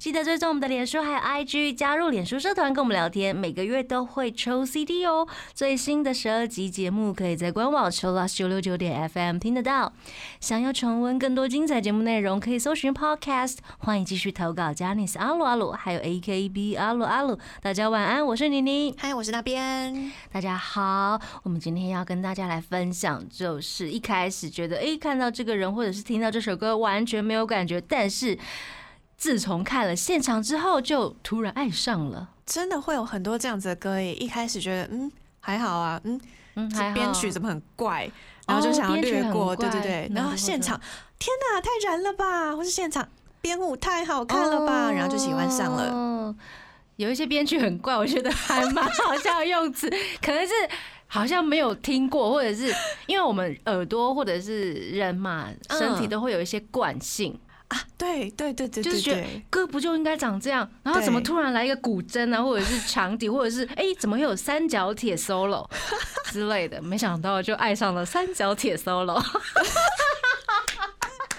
记得追踪我们的脸书还有 IG，加入脸书社团跟我们聊天，每个月都会抽 CD 哦。最新的十二集节目可以在官网 c h i l l o s 九六九点 FM 听得到。想要重温更多精彩节目内容，可以搜寻 Podcast。欢迎继续投稿 j a n i c e 阿鲁阿鲁，还有 AKB 阿鲁阿鲁。大家晚安，我是妮妮。嗨，我是那边。大家好，我们今天要跟大家来分享，就是一开始觉得诶，看到这个人或者是听到这首歌完全没有感觉，但是自从看了现场之后，就突然爱上了。真的会有很多这样子的歌耶，一开始觉得嗯还好啊，嗯嗯，这还好编曲怎么很怪，然后就想要略过，对对怪对，嗯然后现场天哪，太燃了吧，或是现场编舞太好看了吧，然后就喜欢上了。哦有一些编曲很怪，我觉得还蛮好笑的用词，可能是好像没有听过，或者是因为我们耳朵或者是人嘛，身体嗯都会有一些惯性。啊，对对对对对就是觉得，歌不就应该长这样，然后怎么突然来一个古筝啊，或者是长笛，或者是 哎、怎么会有三角铁 solo 之类的？没想到就爱上了三角铁 solo。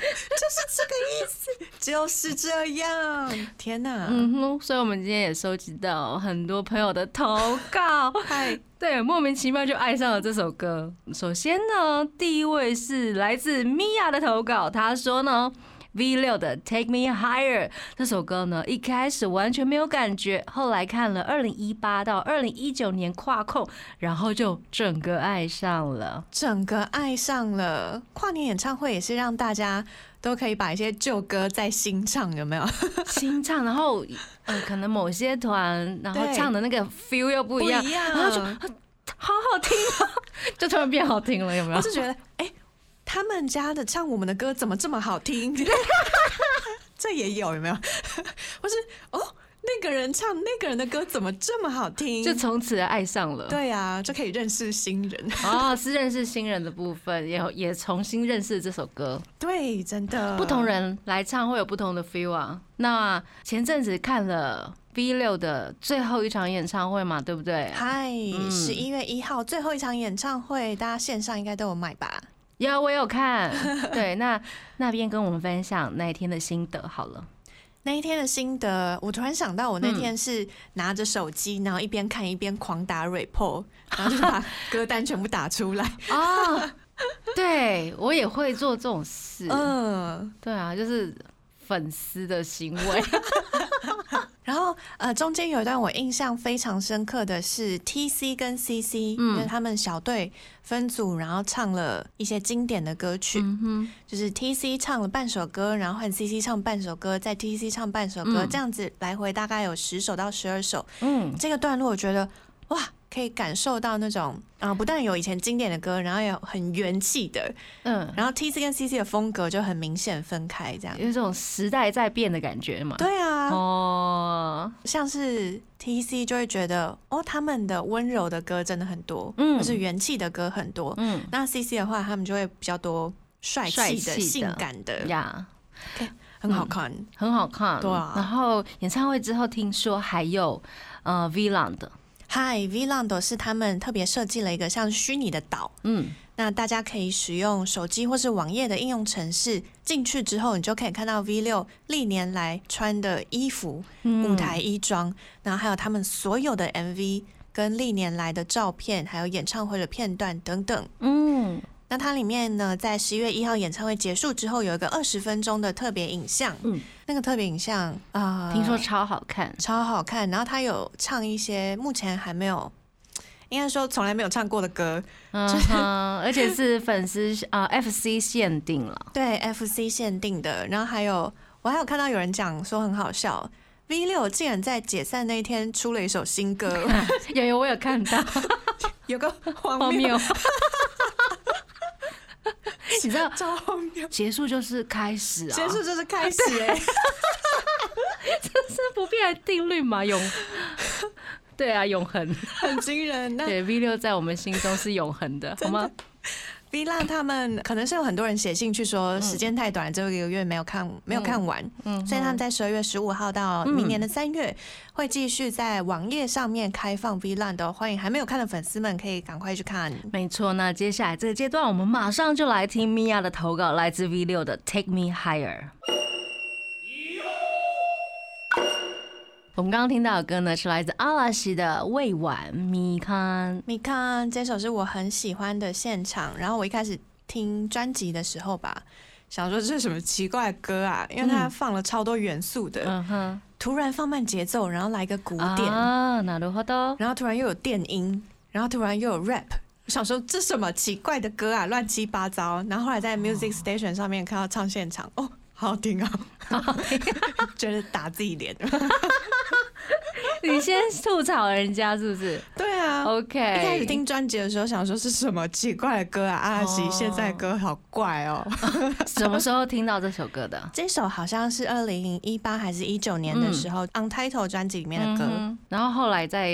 就是这个意思，就是这样。天哪，嗯哼，所以我们今天也收集到很多朋友的投稿，嗨，对，莫名其妙就爱上了这首歌。首先呢，第一位是来自米娅的投稿，她说呢。V 六的《Take Me Higher》这首歌呢，一开始完全没有感觉，后来看了二零一八到二零一九年跨控，然后就整个爱上了。整个爱上了。跨年演唱会也是让大家都可以把一些旧歌再新唱，有没有？新唱，然后呃，可能某些团，然后唱的那个 feel 又不一样，然后就好好听哦，就突然变好听了，有没有我？是觉得，哎、他们家的唱我们的歌怎么这么好听？这也有有没有？或是哦，那个人唱那个人的歌怎么这么好听？就从此爱上了。对啊，就可以认识新人。哦，是认识新人的部分，也也重新认识这首歌。对，真的不同人来唱会有不同的 feel 啊。那前阵子看了 V 六的最后一场演唱会嘛，对不对？嗨，嗯十一月一号最后一场演唱会，大家线上应该都有买吧？有，我有看。对，那那边跟我们分享那一天的心得好了。那一天的心得，我突然想到，我那天是拿着手机，然后一边看一边狂打 report，然后就把 歌单全部打出来。哦，对我也会做这种事。嗯，对啊，就是粉丝的行为。然后呃，中间有一段我印象非常深刻的是 T C 跟 C C，嗯。就是他们小队分组，然后唱了一些经典的歌曲，嗯，就是 T C 唱了半首歌，然后换 C C 唱半首歌，再 T C 唱半首歌，嗯。这样子来回大概有十首到十二首。嗯，这个段落我觉得哇，可以感受到那种啊、不但有以前经典的歌，然后也有很元气的，嗯，然后 T C 跟 C C 的风格就很明显分开，这样。有一种时代在变的感觉嘛。对啊，哦，像是 T C 就会觉得哦，他们的温柔的歌真的很多，嗯就是元气的歌很多。嗯那 C C 的话，他们就会比较多帅气的、性感的，呀，很好看。很好看。对啊然后演唱会之后，听说还有呃 V 浪的，嗨 v l a n d 是他们特别设计了一个像虚拟的岛，嗯，那大家可以使用手机或是网页的应用程式进去之后，你就可以看到 V 六历年来穿的衣服、嗯。舞台衣装，然后还有他们所有的 MV 跟历年来的照片，还有演唱会的片段等等。嗯那它里面呢，在十一月一号演唱会结束之后，有一个二十分钟的特别影像。嗯，那个特别影像啊，呃听说超好看。超好看。然后他有唱一些目前还没有，应该说从来没有唱过的歌，嗯哼，而且是粉丝啊、呃 FC 限定了。对 FC 限定的。然后还有，我还有看到有人讲说很好笑。V 六竟然在解散那一天出了一首新歌，有有，我有看到，有个荒谬。你知道 超荒谬。结束就是开始啊，结束就是开始哎、是不变的定律嘛，永对啊，永恒。很惊人。那对 V 六在我们心中是永恒的，好吗？V 浪他们可能是有很多人写信去说时间太短，最后一个月没有看没有看完，嗯所以他们在十二月十五号到明年的三月会继续在网页上面开放 V 浪的哦，欢迎还没有看的粉丝们可以赶快去看。没错，那接下来这个阶段，我们马上就来听米娅的投稿，来自 V 六的《Take Me Higher》。我们刚刚听到的歌呢，是来自阿拉西的《未完米康》。你看这首是我很喜欢的现场，然后我一开始听专辑的时候吧，想说这是什么奇怪的歌啊，因为它放了超多元素的，嗯哼，突然放慢节奏，然后来个鼓点，啊，なるほど。然后突然又有电音，然后突然又有 rap。我想说这什么奇怪的歌啊，乱七八糟。然后后来在 Music Station 上面看到唱现场，哦， 好好听啊，觉得打自己脸。你先吐槽人家是不是对啊，？OK，一开始听专辑的时候想说是什么奇怪的歌啊，阿拉西哦现在歌好怪哦。什么时候听到这首歌的？这首好像是二零一八还是一九年的时候、Untitled 专辑里面的歌、嗯然后后来在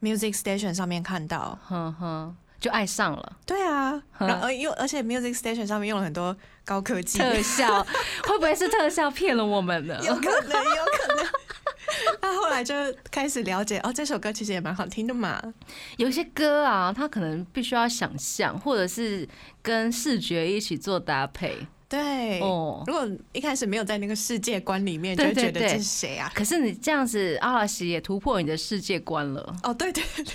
Music Station 上面看到。哼哼就爱上了对啊，然后又而且 Music Station 上面用了很多高科技，特效，会不会是特效骗了我们呢？有可能，有可能。那后来就开始了解，哦，这首歌其实也蛮好听的嘛。有些歌啊，它可能必须要想象，或者是跟视觉一起做搭配。对，哦如果一开始没有在那个世界观里面，就觉得这是谁啊？可是你这样子，阿拉西也突破你的世界观了。哦，对对对，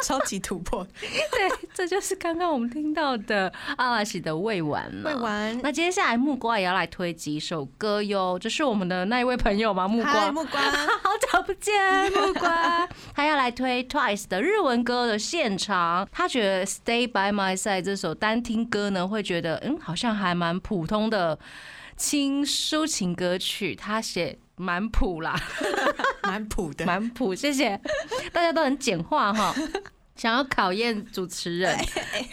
超级突破，对，这就是刚刚我们听到的阿拉西的未完嘛。未完。那接下来木瓜也要来推几首歌哟，这是我们的那一位朋友吗？木瓜嗨，，木瓜，好久不见，木瓜。他要来推 Twice 的日文歌的现场，他觉得《Stay by My Side》这首单听歌呢，会觉得嗯，好像还蛮普通的轻抒情歌曲。他写蛮普啦，蛮普的，蛮普，谢谢，大家都很简化哈。想要考验主持人，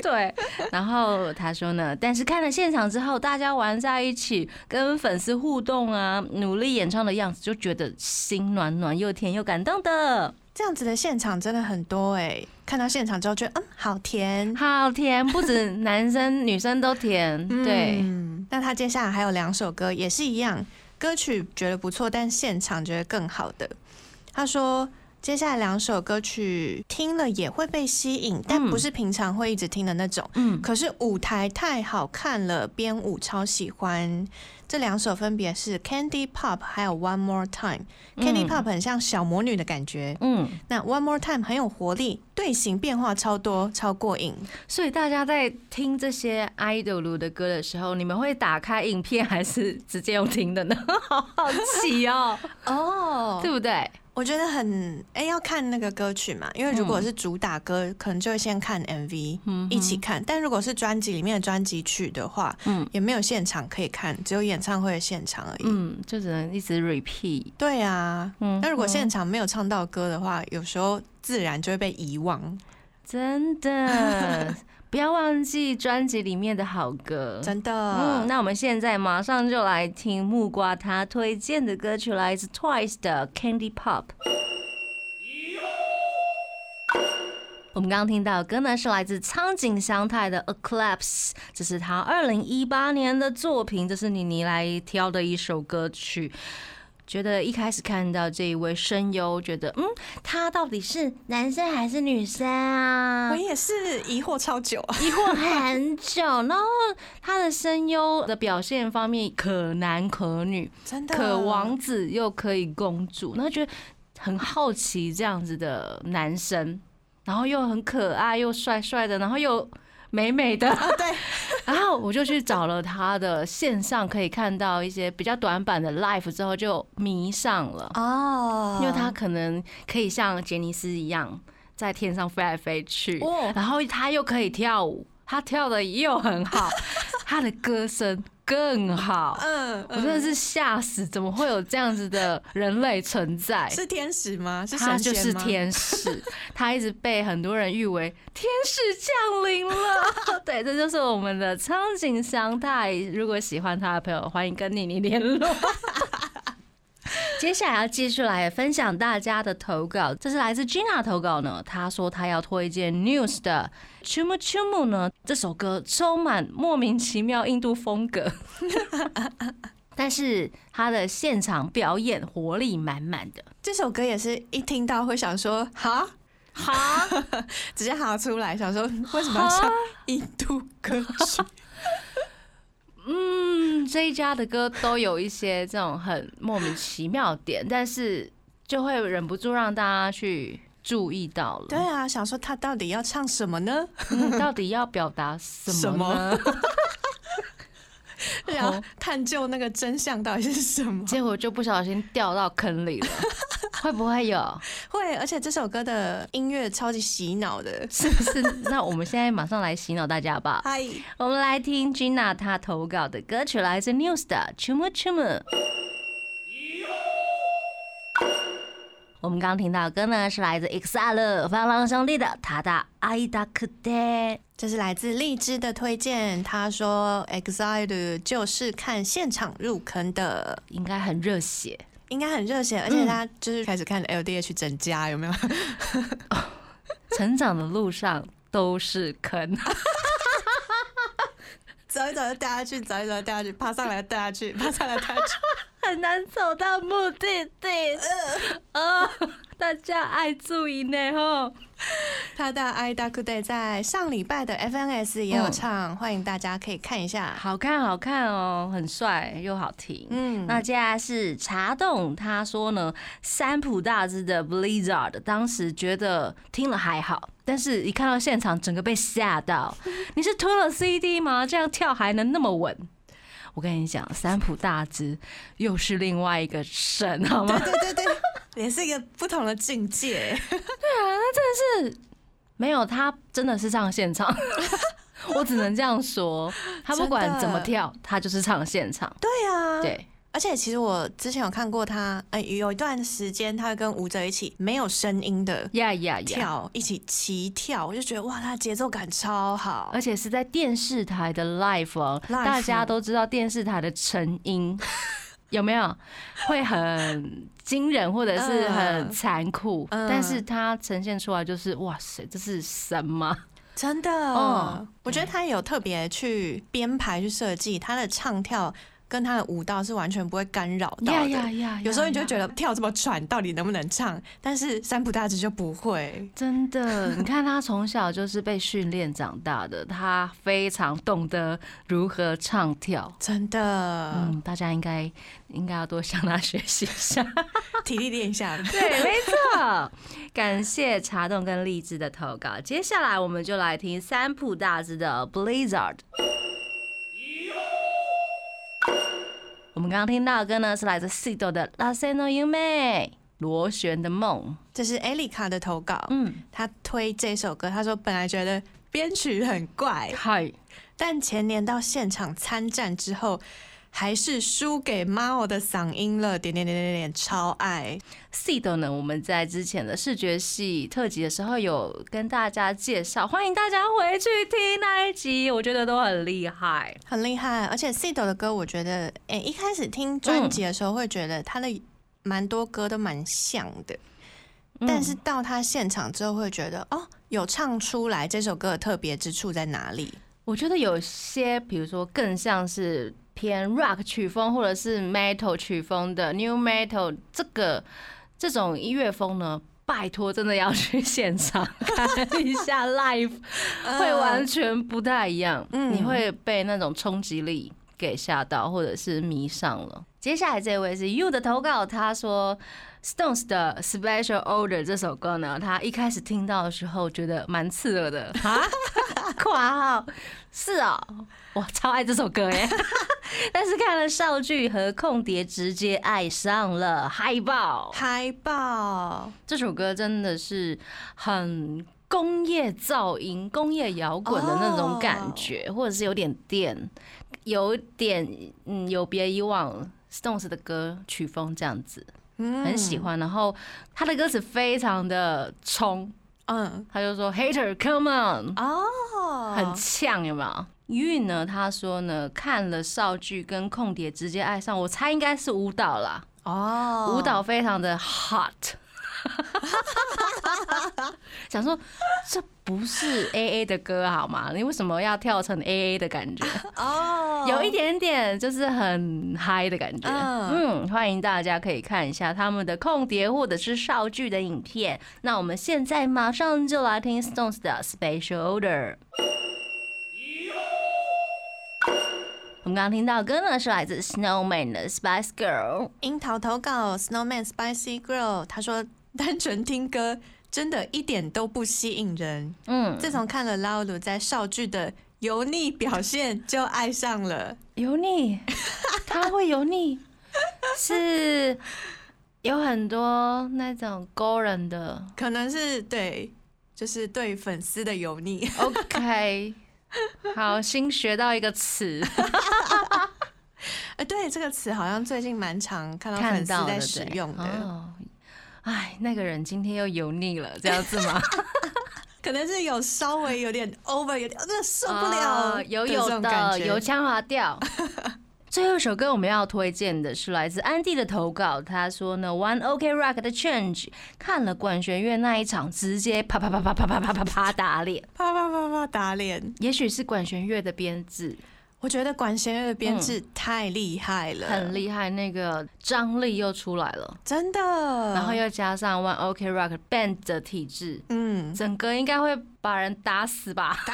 对，然后他说呢，但是看了现场之后，大家玩在一起，跟粉丝互动啊，努力演唱的样子，就觉得心暖暖又甜又感动的，这样子的现场真的很多哎、看到现场之后觉得嗯好甜，好甜，不止男生女生都甜，对，嗯，那他接下来还有两首歌也是一样，歌曲觉得不错，但现场觉得更好的。他说。接下来两首歌曲听了也会被吸引，但不是平常会一直听的那种。嗯，可是舞台太好看了，编舞超喜欢。这两首分别是 Candy Pop 还有 One More Time。Candy 嗯 Pop 很像小魔女的感觉，嗯，那 One More Time 很有活力，队形变化超多，超过瘾。所以大家在听这些 idol 的歌的时候，你们会打开影片还是直接用听的呢？好好奇哦，哦对不对？我觉得很哎、要看那个歌曲嘛，因为如果是主打歌，可能就会先看 MV、嗯一起看。但如果是专辑里面的专辑曲的话，嗯也没有现场可以看，只有演唱会的现场而已。嗯，就只能一直 repeat。对啊，嗯那如果现场没有唱到歌的话，有时候自然就会被遗忘。真的，不要忘记专辑里面的好歌。真的，嗯，那我们现在马上就来听木瓜他推荐的歌曲，来自 Twice 的《Candy Pop》。我们刚刚听到的歌呢，是来自苍井翔太的《Eclipse》，这是他二零一八年的作品，这是妮妮来挑的一首歌曲。觉得一开始看到这一位声优，觉得嗯，他到底是男生还是女生啊？我也是疑惑超久啊。疑惑很久，然后他的声优的表现方面可男可女，真的可王子又可以公主，然后觉得很好奇这样子的男生，然后又很可爱又帅帅的，然后又美美的，啊，对，然后我就去找了他的线上可以看到一些比较短版的 live 之后就迷上了。哦。因为他可能可以像杰尼斯一样在天上飞来飞去，哦。然后他又可以跳舞，他跳的又很好，他的歌声更好。嗯，我真的是吓死，怎么会有这样子的人类存在？是天使吗？是他就是天使，他一直被很多人誉为天使降临了。对，这就是我们的苍井翔太。如果喜欢他的朋友，欢迎跟妮妮联络。接下来要继续来分享大家的投稿，这是来自 Gina 投稿呢。她说她要推荐 News 的《Chumu Chumu》呢，这首歌充满莫名其妙印度风格，但是他的现场表演活力满满的。这首歌也是一听到会想说哈，好，直接喊出来，想说为什么要唱印度歌曲？嗯，这一家的歌都有一些这种很莫名其妙的点，但是就会忍不住让大家去注意到了。对啊，想说他到底要唱什么呢？嗯，到底要表达什什么呢？然后探究那个真相到底是什么？结果就不小心掉到坑里了，会不会有？会，而且这首歌的音乐超级洗脑的。是不是？那我们现在马上来洗脑大家吧。嗨，我们来听 Gina 她投稿的歌曲，来自 News 的《Chumu Chumu》。我们刚刚听到的歌呢，是来自 EXILE 防狼兄弟的《他的爱达克德》。这是来自荔枝的推荐。他说，EXILE 就是看现场入坑的，应该很热血，应该很热血，而且他就是开始看 LDH 整家，有没有？成长的路上都是坑。走一走就掉下去，走一走就掉下去，爬上来掉下去，爬上来掉下去。很难走到目的地。呃，大家爱注意呢吼。他的《爱大哭队》在上礼拜的 FNS 也有唱，欢迎大家可以看一下。好看，好看哦，很帅又好听。嗯，那接下来是茶洞，他说呢，三浦大知的《Blizzard》，当时觉得听了还好，但是一看到现场，整个被吓到。你是吞了 CD 吗？这样跳还能那么稳？我跟你讲，三浦大知又是另外一个神，好吗？对对对，也是一个不同的境界对啊真的。是没有，他真的是唱现场，我只能这样说。他不管怎么跳，他就是唱现场。对啊，对。而且其实我之前有看过他，哎，有一段时间他会跟舞者一起没有声音的呀呀跳，一起齐跳，我就觉得哇，他节奏感超好，而且是在电视台的 live 哦，大家都知道电视台的成音有没有？会很惊人或者是很残酷，但是他呈现出来就是哇塞，这是什么？真的，嗯，我觉得他有特别去编排去设计他的唱跳。跟他的舞蹈是完全不会干扰到的。有时候你就觉得跳这么喘，到底能不能唱？但是三浦大知就不会。真的，你看他从小就是被训练长大的，他非常懂得如何唱跳。真的，嗯，大家应该应该要多向他学习一下，体力练一下。对，没错。感谢茶洞跟励志的投稿。接下来我们就来听三浦大知的《Blizzard》。我们刚刚听到的歌呢，是来自 Sido 的《La s e n o y u m e 螺旋的梦。这是艾丽卡的投稿，嗯，他推这首歌，他说本来觉得编曲很怪，嗨，但前年到现场参战之后。还是输给 Mao 的嗓音了，点点点点点，超爱。Seed 呢？我们在之前的视觉系特辑的时候有跟大家介绍，欢迎大家回去听那一集，我觉得都很厉害，很厉害。而且 Seed 的歌，我觉得，哎，一开始听专辑的时候会觉得他的蛮多歌都蛮像的，但是到他现场之后会觉得，哦，有唱出来这首歌的特别之处在哪里？我觉得有些，比如说更像是。偏 rock 曲风或者是 metal 曲风的 new metal 这个这种音乐风呢，拜托真的要去现场看一下 live，会完全不太一样，你会被那种冲击力给吓到，或者是迷上了。接下来这位是 You 的投稿，他说 Stones 的 Special Order 这首歌呢，他一开始听到的时候觉得蛮刺耳的。啊，括号。是啊，我超爱这首歌耶。但是看了少剧和空碟，直接爱上了嗨爆！嗨爆！这首歌，真的是很工业噪音、工业摇滚的那种感觉，或者是有点电，有点嗯有别以往 Stones 的歌曲风这样子，很喜欢。然后他的歌词非常的冲，嗯，他就说 Hater Come On 哦，很呛，有没有？韵呢？他说呢，看了少剧跟空碟直接爱上，我猜应该是舞蹈啦。哦舞蹈非常的 hot。想说这不是 A A 的歌好吗？你为什么要跳成 A A 的感觉？哦 有一点点就是很嗨的感觉。嗯嗯，欢迎大家可以看一下他们的空碟或者是少剧的影片。那我们现在马上就来听 Stones 的 Special Order。我们刚刚听到的歌呢是来自 Snowman 的 Spice Girl。樱桃投稿 Snowman Spicy Girl，他说单纯听歌真的一点都不吸引人。嗯，自从看了 Lalu 在少剧的油腻表现，就爱上了。油腻，他会油腻，是有很多那种勾人的。可能是对，就是对粉丝的油腻。OK，好，新学到一个词，呃，对这个词好像最近蛮常看到看粉丝在使用的，哦，哎，那个人今天又油腻了，这样子吗？可能是有稍微有点 over，有点呃受不了哦有这有的油腔滑调。最后一首歌我们要推荐的是来自安迪的投稿，他说呢，One OK Rock 的 Change 看了管弦乐那一场，直接啪啪啪啪啪啪啪啪啪打脸。啪啪啪啪打脸。也许是管弦乐的编制我觉得管弦乐的编制太厉害了，嗯很厉害，那个张力又出来了，真的。然后又加上 One OK Rock Band 的体质，嗯，整个应该会把人打死吧？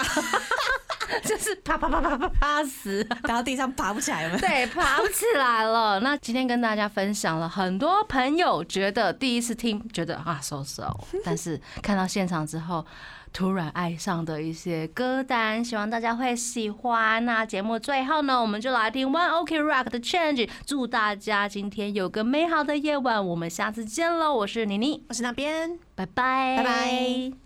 就是啪啪啪啪啪啪死。打到地上爬不起来了。对，爬不起来了。那今天跟大家分享了很多朋友觉得第一次听觉得啊 so so，，但是看到现场之后突然爱上的一些歌单，希望大家会喜欢。那节目最后呢，我们就来听 One OK Rock 的 Change，祝大家今天有个美好的夜晚。我们下次见喽，我是妮妮，我是那边。拜拜，拜拜。